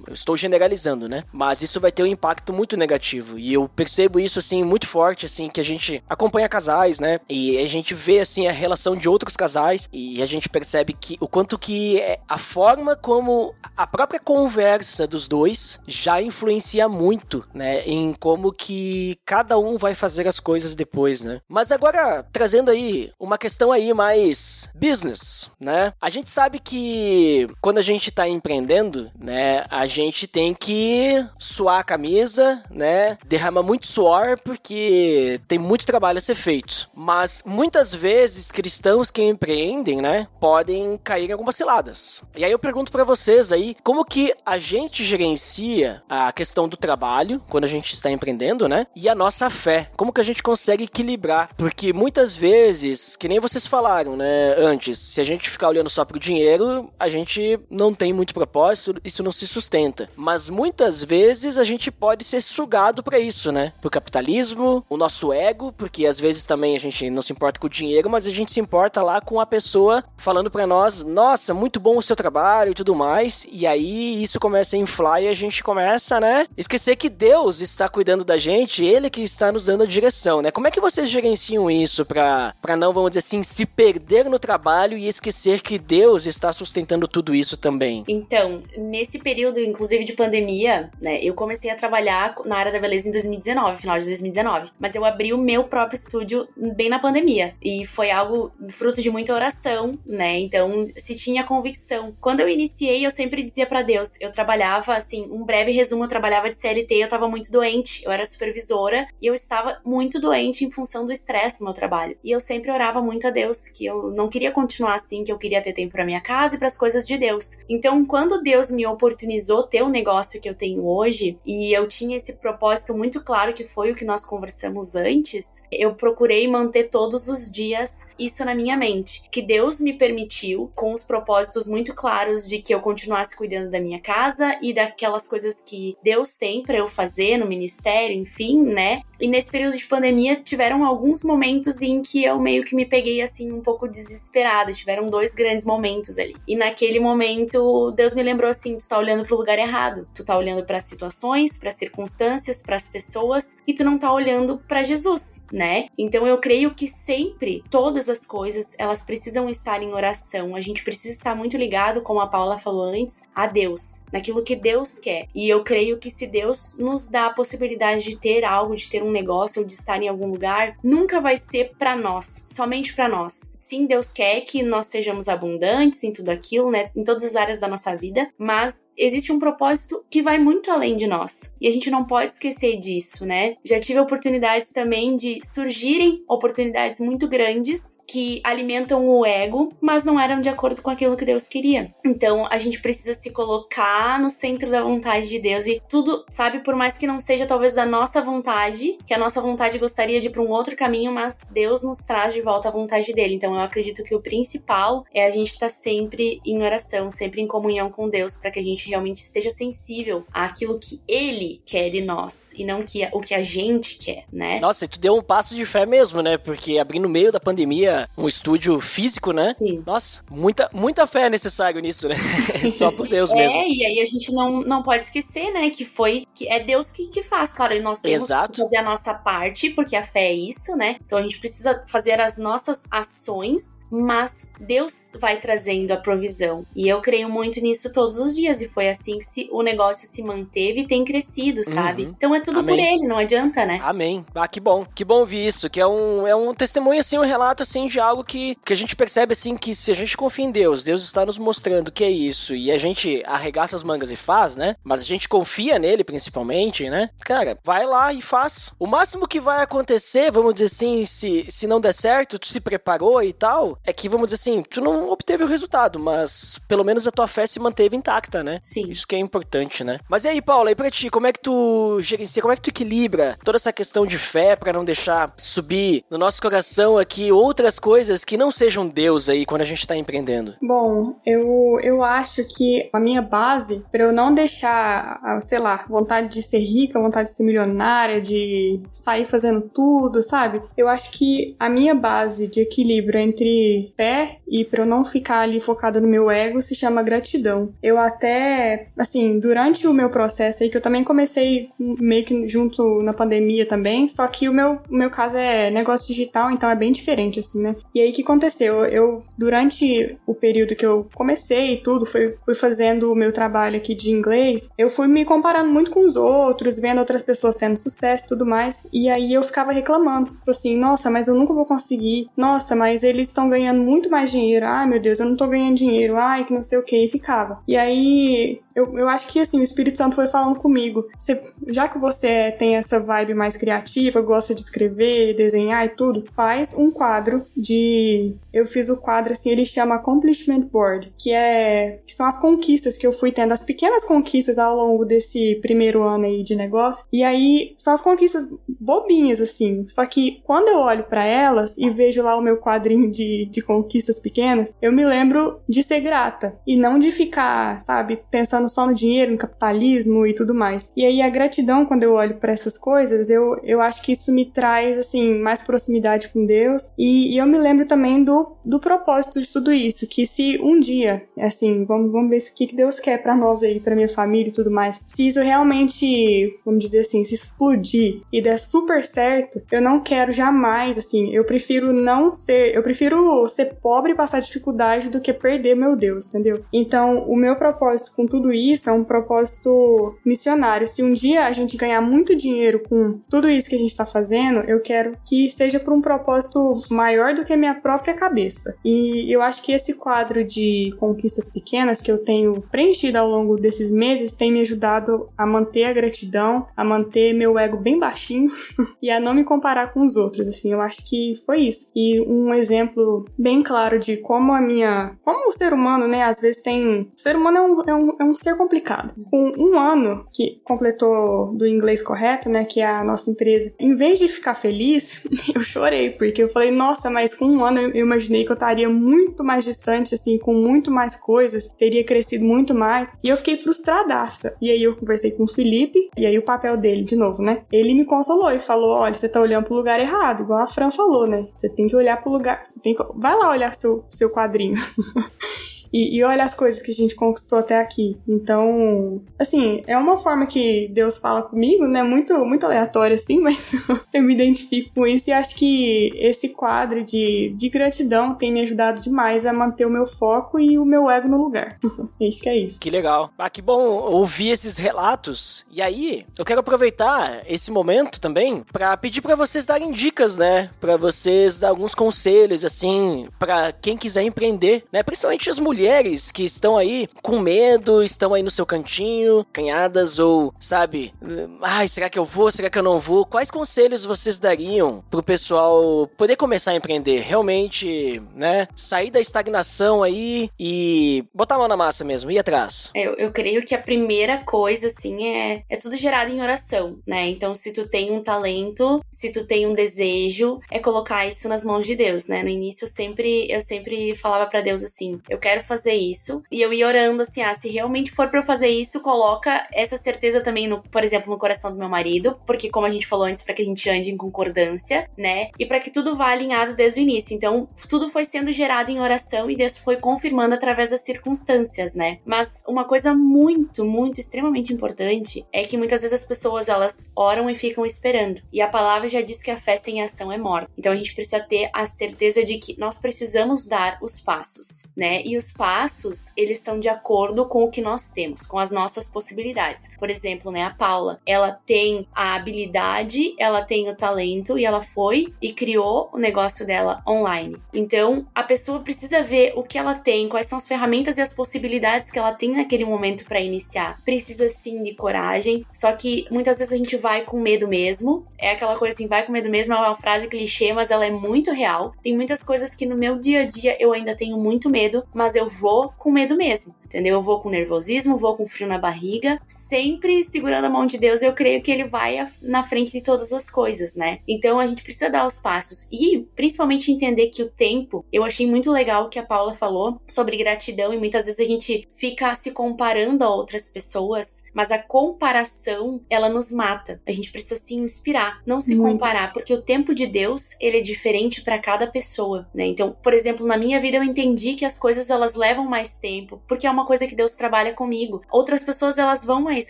Eu estou generalizando, né? Mas isso vai ter um impacto muito negativo. E eu percebo isso, assim, muito forte, assim, que a gente acompanha casais, né? E a gente vê, assim, a relação de outros casais. E a gente percebe que o quanto que é a forma como a própria conversa dos dois já influencia muito, né? Em como que cada um vai fazer as coisas depois, né? Mas agora, trazendo aí uma questão aí mais business, né? A gente sabe que quando a gente tá empreendendo, né? A gente tem que suar a camisa, né? Derrama muito suor porque tem muito trabalho a ser feito. Mas muitas vezes cristãos que empreendem, né, podem cair em algumas ciladas. E aí eu pergunto para vocês aí, como que a gente gerencia a questão do trabalho quando a gente está empreendendo, né? E a nossa fé. Como que a gente consegue equilibrar? Porque muitas vezes, que nem vocês falaram, né, antes, se a gente ficar olhando só pro dinheiro, a gente não tem muito propósito, isso não se sustenta. Mas muitas vezes a gente pode ser sugado para isso, né? Pro capitalismo, o nosso ego, porque às vezes também a gente não se importa com o dinheiro, mas a gente se importa lá com a pessoa falando para nós, nossa, muito bom o seu trabalho e tudo mais. E aí isso começa a inflar e a gente começa, né? Esquecer que Deus está cuidando da gente, ele que está nos dando a direção, né? Como é que vocês gerenciam isso para não, vamos dizer assim, se perder no trabalho e esquecer que Deus está sustentando tudo isso também? Então, nesse período, inclusive de pandemia, né, eu comecei a trabalhar na área da beleza em 2019, final de 2019. Mas eu abri o meu próprio estúdio bem na pandemia. E foi algo fruto de muita oração, né? Então, se tinha convicção. Quando eu iniciei, eu sempre dizia para Deus, eu trabalhava, assim, um breve resumo, eu trabalhava de CLT, eu tava muito doente, eu era supervisora e eu estava muito doente em função do estresse do meu trabalho. E eu sempre orava muito a Deus, que eu não queria continuar assim, que eu queria ter tempo para minha casa e para as coisas de Deus. Então, quando Deus me oportunizou ter o negócio que eu tenho hoje, e eu tinha esse propósito muito claro que foi o que nós conversamos antes, eu procurei manter todos os dias isso na minha mente, que Deus me permitiu com os propósitos muito claros de que eu continuasse cuidando da minha casa e daquelas coisas que Deus tem para eu fazer no ministério, enfim, né? E nesse período de pandemia tiveram alguns momentos em que eu meio que me peguei assim um pouco desesperada, tiveram dois grandes momentos ali. E naquele momento Deus me lembrou assim, tu tá olhando pro lugar errado. Tu tá olhando para situações, para circunstâncias, para as pessoas e tu não tá olhando para Jesus, né? Então eu creio que sempre todas as coisas, elas precisam estar em oração. A gente precisa estar muito ligado, como a Paula falou antes, a Deus, naquilo que Deus quer. E eu creio que se Deus nos dá a possibilidade de ter algo, de ter um negócio ou de estar em algum lugar, nunca vai ser para nós, somente para nós sim, Deus quer que nós sejamos abundantes em tudo aquilo, né? Em todas as áreas da nossa vida, mas existe um propósito que vai muito além de nós. E a gente não pode esquecer disso, né? Já tive oportunidades também de surgirem oportunidades muito grandes que alimentam o ego, mas não eram de acordo com aquilo que Deus queria. Então a gente precisa se colocar no centro da vontade de Deus e tudo, sabe, por mais que não seja talvez da nossa vontade, que a nossa vontade gostaria de ir para um outro caminho, mas Deus nos traz de volta à vontade dele. Então eu acredito que o principal é a gente estar tá sempre em oração, sempre em comunhão com Deus, para que a gente realmente esteja sensível àquilo que ele quer de nós e não que, o que a gente quer, né? Nossa, e tu deu um passo de fé mesmo, né? Porque abrir no meio da pandemia um estúdio físico, né? Sim. Nossa, muita, muita fé é necessário nisso, né? Só por Deus mesmo. É, e aí a gente não, não pode esquecer, né? Que foi, que é Deus que, que faz. Claro, e nós temos Exato. que fazer a nossa parte, porque a fé é isso, né? Então a gente precisa fazer as nossas ações mas Deus vai trazendo a provisão. E eu creio muito nisso todos os dias. E foi assim que o negócio se manteve e tem crescido, sabe? Uhum. Então é tudo Amém. por ele, não adianta, né? Amém. Ah, que bom. Que bom ouvir isso. Que é um, é um testemunho, assim, um relato, assim, de algo que, que a gente percebe, assim, que se a gente confia em Deus, Deus está nos mostrando que é isso. E a gente arregaça as mangas e faz, né? Mas a gente confia nele, principalmente, né? Cara, vai lá e faz. O máximo que vai acontecer, vamos dizer assim, se, se não der certo, tu se preparou e tal, é que, vamos dizer assim, tu não obteve o resultado, mas pelo menos a tua fé se manteve intacta, né? Sim. Isso que é importante, né? Mas e aí, Paula, e pra ti, como é que tu gerencia, como é que tu equilibra toda essa questão de fé para não deixar subir no nosso coração aqui outras coisas que não sejam Deus aí quando a gente tá empreendendo? Bom, eu, eu acho que a minha base, para eu não deixar, sei lá, vontade de ser rica, vontade de ser milionária, de sair fazendo tudo, sabe? Eu acho que a minha base de equilíbrio entre fé e para eu não ficar ali focada no meu ego se chama gratidão. Eu até, assim, durante o meu processo aí, que eu também comecei meio que junto na pandemia também, só que o meu, o meu caso é negócio digital, então é bem diferente, assim, né? E aí o que aconteceu? Eu, durante o período que eu comecei e tudo, fui, fui fazendo o meu trabalho aqui de inglês, eu fui me comparando muito com os outros, vendo outras pessoas tendo sucesso e tudo mais, e aí eu ficava reclamando, tipo assim, nossa, mas eu nunca vou conseguir, nossa, mas eles estão ganhando muito mais dinheiro, ai meu Deus, eu não tô ganhando dinheiro, ai que não sei o que, e ficava. E aí, eu, eu acho que assim, o Espírito Santo foi falando comigo. Você, já que você tem essa vibe mais criativa, gosta de escrever, desenhar e tudo, faz um quadro de. Eu fiz o quadro assim, ele chama Accomplishment Board, que é. que são as conquistas que eu fui tendo, as pequenas conquistas ao longo desse primeiro ano aí de negócio. E aí são as conquistas bobinhas, assim. Só que quando eu olho para elas e vejo lá o meu quadrinho de, de conquistas pequenas, eu me lembro de ser grata e não de ficar, sabe, pensando só no dinheiro, no capitalismo e tudo mais. E aí a gratidão, quando eu olho para essas coisas, eu, eu acho que isso me traz, assim, mais proximidade com Deus. E, e eu me lembro também do, do propósito de tudo isso, que se um dia, assim, vamos, vamos ver o que, que Deus quer para nós aí, para minha família e tudo mais, se isso realmente, vamos dizer assim, se explodir e der super certo, eu não quero jamais, assim, eu prefiro não ser, eu prefiro ser pobre e passar dificuldade do que perder meu Deus, entendeu? Então, o meu propósito com tudo isso é um propósito missionário. Se um dia a gente ganhar muito dinheiro com tudo isso que a gente tá fazendo, eu quero que seja por um propósito maior do que a minha própria cabeça. E eu acho que esse quadro de conquistas pequenas que eu tenho preenchido ao longo desses meses tem me ajudado a manter a gratidão, a manter meu ego bem baixinho e a não me comparar com os outros, assim. Eu acho que foi isso. E um exemplo bem claro de como a minha. Como o ser humano, né, às vezes tem. O ser humano é um, é um, é um ser complicado. Com um ano que completou do inglês correto, né, que é a nossa empresa, em vez de ficar feliz, eu chorei, porque eu falei, nossa, mas com um ano eu imaginei que eu estaria muito mais distante, assim, com muito mais coisas, teria crescido muito mais. E eu fiquei frustradaça. E aí eu conversei com o Felipe, e aí o papel dele, de novo, né? Ele me consolou e falou: olha, você tá olhando pro lugar errado, igual a Fran falou, né? Você tem que olhar pro lugar. Você tem que. Vai lá olhar seu, seu quadrinho. E, e olha as coisas que a gente conquistou até aqui. Então, assim, é uma forma que Deus fala comigo, né? Muito, muito aleatório, assim, mas eu me identifico com isso e acho que esse quadro de, de gratidão tem me ajudado demais a manter o meu foco e o meu ego no lugar. acho que é isso. Que legal. Ah, que bom ouvir esses relatos. E aí, eu quero aproveitar esse momento também para pedir para vocês darem dicas, né? Para vocês dar alguns conselhos, assim, para quem quiser empreender, né? Principalmente as mulheres mulheres que estão aí com medo, estão aí no seu cantinho, canhadas ou, sabe, ai, será que eu vou, será que eu não vou? Quais conselhos vocês dariam pro pessoal poder começar a empreender? Realmente, né, sair da estagnação aí e botar a mão na massa mesmo, ir atrás. Eu, eu creio que a primeira coisa, assim, é, é tudo gerado em oração, né? Então, se tu tem um talento, se tu tem um desejo, é colocar isso nas mãos de Deus, né? No início, eu sempre, eu sempre falava para Deus assim, eu quero fazer isso. E eu ia orando assim, ah, se realmente for para fazer isso, coloca essa certeza também no, por exemplo, no coração do meu marido, porque como a gente falou antes, para que a gente ande em concordância, né? E para que tudo vá alinhado desde o início. Então, tudo foi sendo gerado em oração e Deus foi confirmando através das circunstâncias, né? Mas uma coisa muito, muito extremamente importante é que muitas vezes as pessoas elas oram e ficam esperando. E a palavra já diz que a fé sem ação é morta. Então a gente precisa ter a certeza de que nós precisamos dar os passos, né? E os passos, eles são de acordo com o que nós temos, com as nossas possibilidades. Por exemplo, né, a Paula, ela tem a habilidade, ela tem o talento e ela foi e criou o negócio dela online. Então, a pessoa precisa ver o que ela tem, quais são as ferramentas e as possibilidades que ela tem naquele momento para iniciar. Precisa sim de coragem, só que muitas vezes a gente vai com medo mesmo. É aquela coisa assim, vai com medo mesmo, é uma frase clichê, mas ela é muito real. Tem muitas coisas que no meu dia a dia eu ainda tenho muito medo, mas eu vou com medo mesmo, entendeu? Eu vou com nervosismo, vou com frio na barriga, sempre segurando a mão de Deus, eu creio que ele vai na frente de todas as coisas, né? Então a gente precisa dar os passos e principalmente entender que o tempo, eu achei muito legal o que a Paula falou sobre gratidão e muitas vezes a gente fica se comparando a outras pessoas mas a comparação, ela nos mata. A gente precisa se inspirar, não se Muito. comparar, porque o tempo de Deus, ele é diferente para cada pessoa, né? Então, por exemplo, na minha vida eu entendi que as coisas elas levam mais tempo, porque é uma coisa que Deus trabalha comigo. Outras pessoas elas vão mais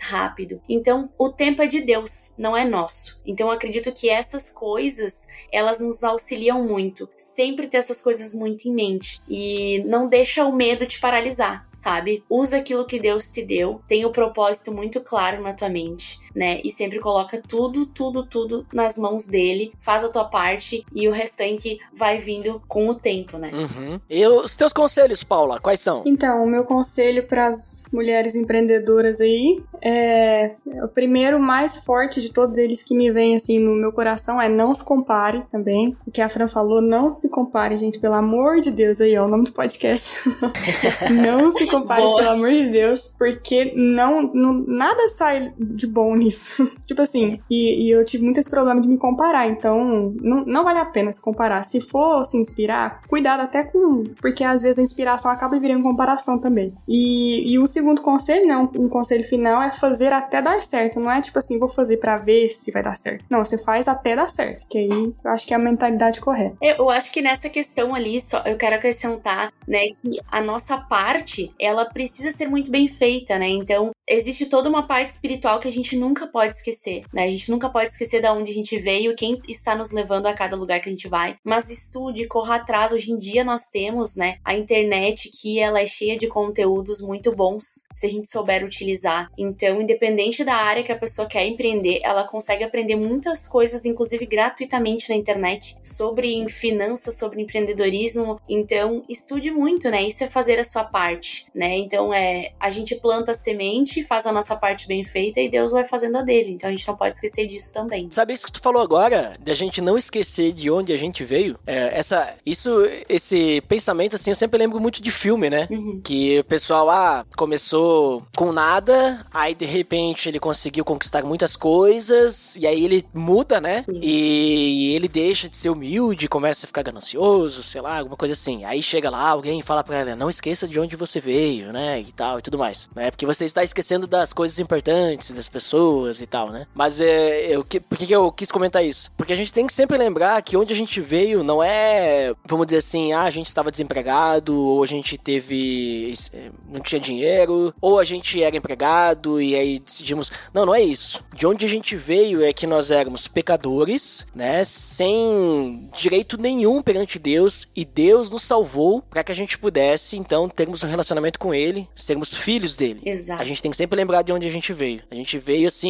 rápido. Então, o tempo é de Deus, não é nosso. Então, eu acredito que essas coisas elas nos auxiliam muito. Sempre ter essas coisas muito em mente e não deixa o medo te paralisar sabe? Usa aquilo que Deus te deu, tem o um propósito muito claro na tua mente. Né? E sempre coloca tudo, tudo, tudo nas mãos dele, faz a tua parte e o restante vai vindo com o tempo, né? Uhum. E os teus conselhos, Paula, quais são? Então, o meu conselho para as mulheres empreendedoras aí é o primeiro mais forte de todos eles que me vem assim no meu coração é não se compare também. O que a Fran falou, não se compare, gente, pelo amor de Deus aí, ó, o nome do podcast. não se compare, Boa. pelo amor de Deus, porque não, não nada sai de bom nisso. tipo assim, e, e, eu tive muito esse problema de me comparar, então não, não vale a pena se comparar. Se for se inspirar, cuidado até com. Porque às vezes a inspiração acaba virando comparação também. E, e o segundo conselho, né, um, conselho final, é fazer até dar certo. Não é tipo assim, vou fazer para ver se vai dar certo. Não, você faz até dar certo, que aí eu acho que é a mentalidade correta. Eu acho que nessa questão ali, só eu quero acrescentar, né, que a nossa parte, ela precisa ser muito bem feita, né? Então, existe toda uma parte espiritual que a gente nunca pode esquecer, né? A gente nunca pode esquecer de onde a gente veio, quem está nos levando a cada lugar que a gente vai. Mas estude, corra atrás. Hoje em dia nós temos, né, a internet que ela é cheia de conteúdos muito bons, se a gente souber utilizar. Então, independente da área que a pessoa quer empreender, ela consegue aprender muitas coisas, inclusive gratuitamente na internet, sobre finanças, sobre empreendedorismo. Então, estude muito, né? Isso é fazer a sua parte, né? Então, é a gente planta semente faz a nossa parte bem feita e Deus vai fazendo a dele. Então a gente não pode esquecer disso também. Sabe isso que tu falou agora? De a gente não esquecer de onde a gente veio? É, essa, isso, esse pensamento, assim, eu sempre lembro muito de filme, né? Uhum. Que o pessoal, ah, começou com nada, aí de repente ele conseguiu conquistar muitas coisas, e aí ele muda, né? E, e ele deixa de ser humilde, começa a ficar ganancioso, sei lá, alguma coisa assim. Aí chega lá alguém e fala pra ela, não esqueça de onde você veio, né? E tal, e tudo mais. Né? Porque você está esquecendo das coisas importantes, das pessoas e tal, né? Mas é, eu, por que, que eu quis comentar isso? Porque a gente tem que sempre lembrar que onde a gente veio não é, vamos dizer assim, ah, a gente estava desempregado, ou a gente teve. É, não tinha dinheiro, ou a gente era empregado e aí decidimos. Não, não é isso. De onde a gente veio é que nós éramos pecadores, né? Sem direito nenhum perante Deus, e Deus nos salvou para que a gente pudesse, então, termos um relacionamento com Ele, sermos filhos dele. Exato. A gente tem que sempre lembrar de onde a gente veio. A gente veio assim,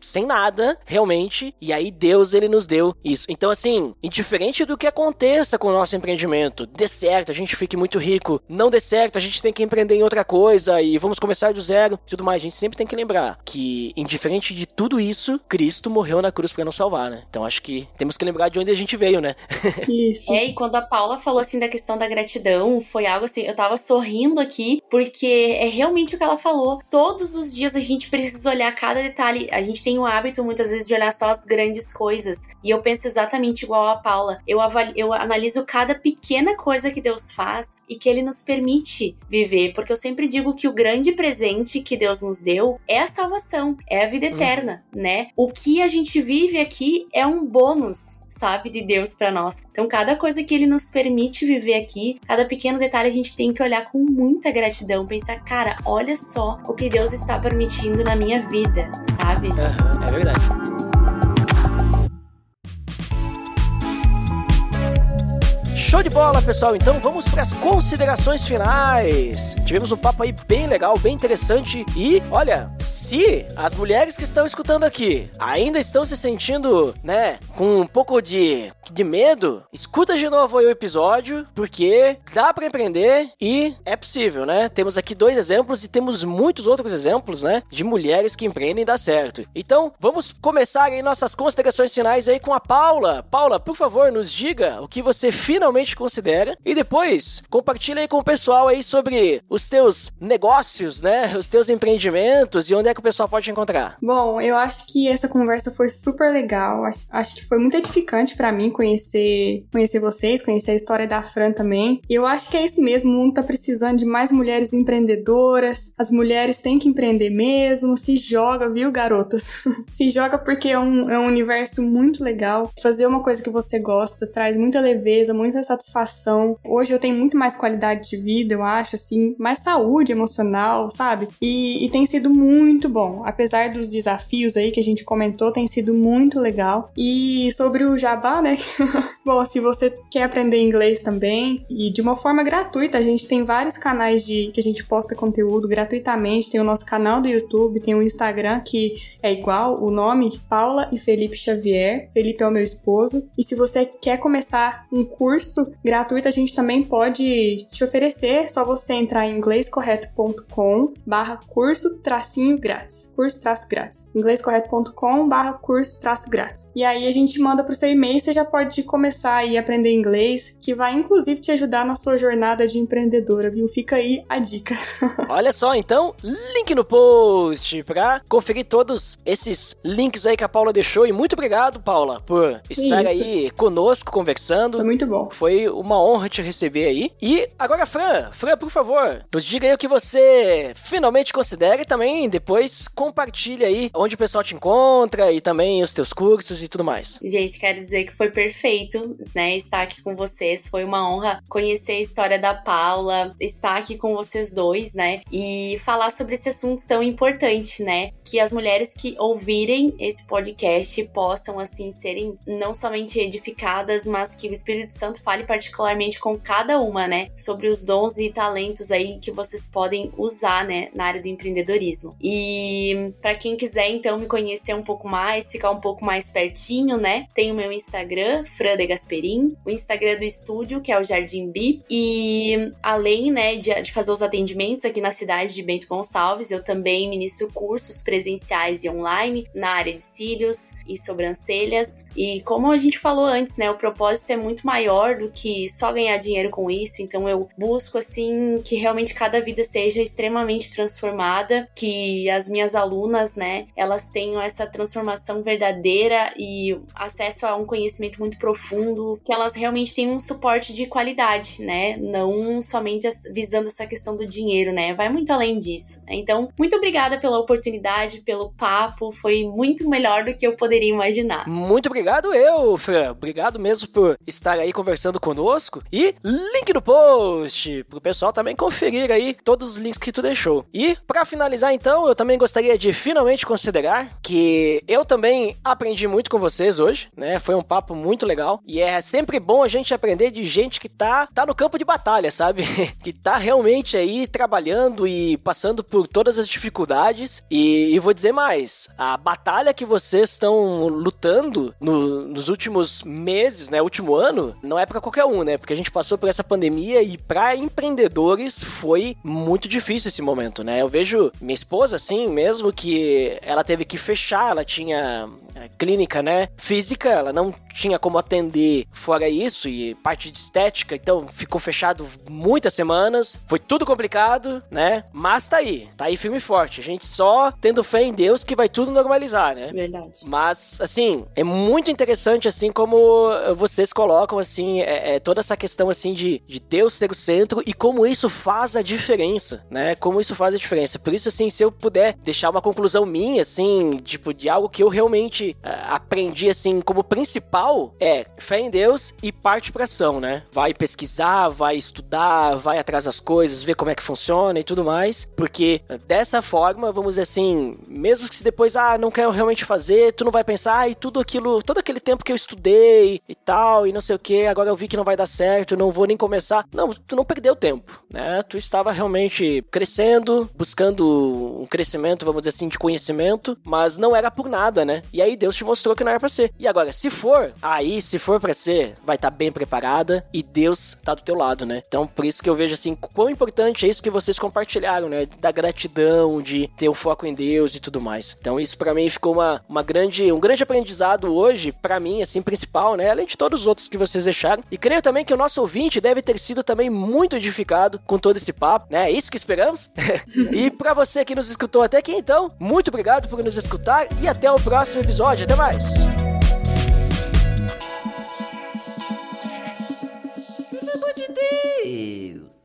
sem nada, realmente, e aí Deus ele nos deu isso. Então assim, indiferente do que aconteça com o nosso empreendimento, dê certo, a gente fique muito rico, não dê certo, a gente tem que empreender em outra coisa e vamos começar do zero, tudo mais. A gente sempre tem que lembrar que indiferente de tudo isso, Cristo morreu na cruz para nos salvar, né? Então acho que temos que lembrar de onde a gente veio, né? Isso. É, e quando a Paula falou assim da questão da gratidão, foi algo assim, eu tava sorrindo aqui, porque é realmente o que ela falou. Todos todos os dias a gente precisa olhar cada detalhe. A gente tem o hábito muitas vezes de olhar só as grandes coisas. E eu penso exatamente igual a Paula. Eu, avalio, eu analiso cada pequena coisa que Deus faz e que ele nos permite viver, porque eu sempre digo que o grande presente que Deus nos deu é a salvação, é a vida uhum. eterna, uhum. né? O que a gente vive aqui é um bônus sabe de Deus para nós. Então, cada coisa que ele nos permite viver aqui, cada pequeno detalhe a gente tem que olhar com muita gratidão, pensar, cara, olha só o que Deus está permitindo na minha vida, sabe? Uhum, é verdade. Show de bola, pessoal. Então vamos para as considerações finais. Tivemos um papo aí bem legal, bem interessante e, olha, se as mulheres que estão escutando aqui ainda estão se sentindo, né, com um pouco de, de medo, escuta de novo aí o episódio, porque dá para empreender e é possível, né? Temos aqui dois exemplos e temos muitos outros exemplos, né, de mulheres que empreendem e dá certo. Então, vamos começar aí nossas considerações finais aí com a Paula. Paula, por favor, nos diga o que você finalmente considera e depois compartilha aí com o pessoal aí sobre os teus negócios, né, os teus empreendimentos e onde é que o pessoal pode encontrar? Bom, eu acho que essa conversa foi super legal. Acho, acho que foi muito edificante para mim conhecer, conhecer vocês, conhecer a história da Fran também. E eu acho que é isso mesmo. O mundo tá precisando de mais mulheres empreendedoras. As mulheres têm que empreender mesmo. Se joga, viu, garotas? Se joga porque é um, é um universo muito legal. Fazer uma coisa que você gosta traz muita leveza, muita satisfação. Hoje eu tenho muito mais qualidade de vida, eu acho, assim, mais saúde emocional, sabe? E, e tem sido muito bom. Apesar dos desafios aí que a gente comentou, tem sido muito legal. E sobre o Jabá, né? bom, se você quer aprender inglês também, e de uma forma gratuita, a gente tem vários canais de que a gente posta conteúdo gratuitamente. Tem o nosso canal do YouTube, tem o Instagram que é igual, o nome Paula e Felipe Xavier. Felipe é o meu esposo. E se você quer começar um curso gratuito, a gente também pode te oferecer. Só você entrar em inglescorreto.com barra curso tracinho grátis. Curso traço grátis. inglescorreto.com barra curso traço grátis. E aí a gente manda pro seu e-mail e você já pode começar aí a aprender inglês, que vai inclusive te ajudar na sua jornada de empreendedora, viu? Fica aí a dica. Olha só, então, link no post pra conferir todos esses links aí que a Paula deixou. E muito obrigado, Paula, por estar Isso. aí conosco conversando. Foi muito bom. Foi uma honra te receber aí. E agora, Fran, Fran, por favor, nos diga aí o que você finalmente considera e também depois compartilha aí onde o pessoal te encontra e também os teus cursos e tudo mais. Gente, quero dizer que foi perfeito, né, estar aqui com vocês. Foi uma honra conhecer a história da Paula, estar aqui com vocês dois, né, e falar sobre esse assunto tão importante, né, que as mulheres que ouvirem esse podcast possam, assim, serem não somente edificadas, mas que o Espírito Santo fale particularmente com cada uma, né, sobre os dons e talentos aí que vocês podem usar, né, na área do empreendedorismo. E para quem quiser então me conhecer um pouco mais, ficar um pouco mais pertinho, né, tem o meu Instagram, Fran de Gasperin, o Instagram do estúdio, que é o Jardim Bi, e além, né, de, de fazer os atendimentos aqui na cidade de Bento Gonçalves, eu também ministro cursos presenciais e online na área de cílios, e sobrancelhas. E como a gente falou antes, né, o propósito é muito maior do que só ganhar dinheiro com isso. Então eu busco assim que realmente cada vida seja extremamente transformada, que as minhas alunas, né, elas tenham essa transformação verdadeira e acesso a um conhecimento muito profundo, que elas realmente tenham um suporte de qualidade, né, não somente visando essa questão do dinheiro, né, vai muito além disso. Né? Então, muito obrigada pela oportunidade, pelo papo, foi muito melhor do que eu poderia poderia imaginar. Muito obrigado eu, Fran. Obrigado mesmo por estar aí conversando conosco. E link no post pro pessoal também conferir aí todos os links que tu deixou. E para finalizar então, eu também gostaria de finalmente considerar que eu também aprendi muito com vocês hoje, né? Foi um papo muito legal e é sempre bom a gente aprender de gente que tá tá no campo de batalha, sabe? que tá realmente aí trabalhando e passando por todas as dificuldades e, e vou dizer mais, a batalha que vocês estão lutando no, nos últimos meses, né? Último ano, não é para qualquer um, né? Porque a gente passou por essa pandemia e para empreendedores foi muito difícil esse momento, né? Eu vejo minha esposa assim mesmo que ela teve que fechar, ela tinha é, clínica, né? Física, ela não tinha como atender fora isso e parte de estética, então ficou fechado muitas semanas. Foi tudo complicado, né? Mas tá aí, tá aí firme e forte. A gente só tendo fé em Deus que vai tudo normalizar, né? Verdade. Mas mas, assim, é muito interessante, assim, como vocês colocam, assim, é, é toda essa questão, assim, de, de Deus ser o centro e como isso faz a diferença, né? Como isso faz a diferença. Por isso, assim, se eu puder deixar uma conclusão minha, assim, tipo, de algo que eu realmente uh, aprendi, assim, como principal, é fé em Deus e parte pra ação, né? Vai pesquisar, vai estudar, vai atrás das coisas, ver como é que funciona e tudo mais. Porque dessa forma, vamos dizer assim, mesmo que se depois, ah, não quero realmente fazer, tu não vai vai pensar, ai, ah, tudo aquilo, todo aquele tempo que eu estudei e tal, e não sei o que, agora eu vi que não vai dar certo, não vou nem começar. Não, tu não perdeu tempo, né? Tu estava realmente crescendo, buscando um crescimento, vamos dizer assim, de conhecimento, mas não era por nada, né? E aí Deus te mostrou que não era pra ser. E agora, se for, aí, se for pra ser, vai estar tá bem preparada e Deus tá do teu lado, né? Então, por isso que eu vejo assim, quão importante é isso que vocês compartilharam, né? Da gratidão, de ter o foco em Deus e tudo mais. Então, isso para mim ficou uma, uma grande um grande aprendizado hoje, para mim, assim, principal, né? Além de todos os outros que vocês deixaram. E creio também que o nosso ouvinte deve ter sido também muito edificado com todo esse papo, né? É isso que esperamos. e para você que nos escutou até aqui, então, muito obrigado por nos escutar e até o próximo episódio. Até mais! Pelo amor de Deus!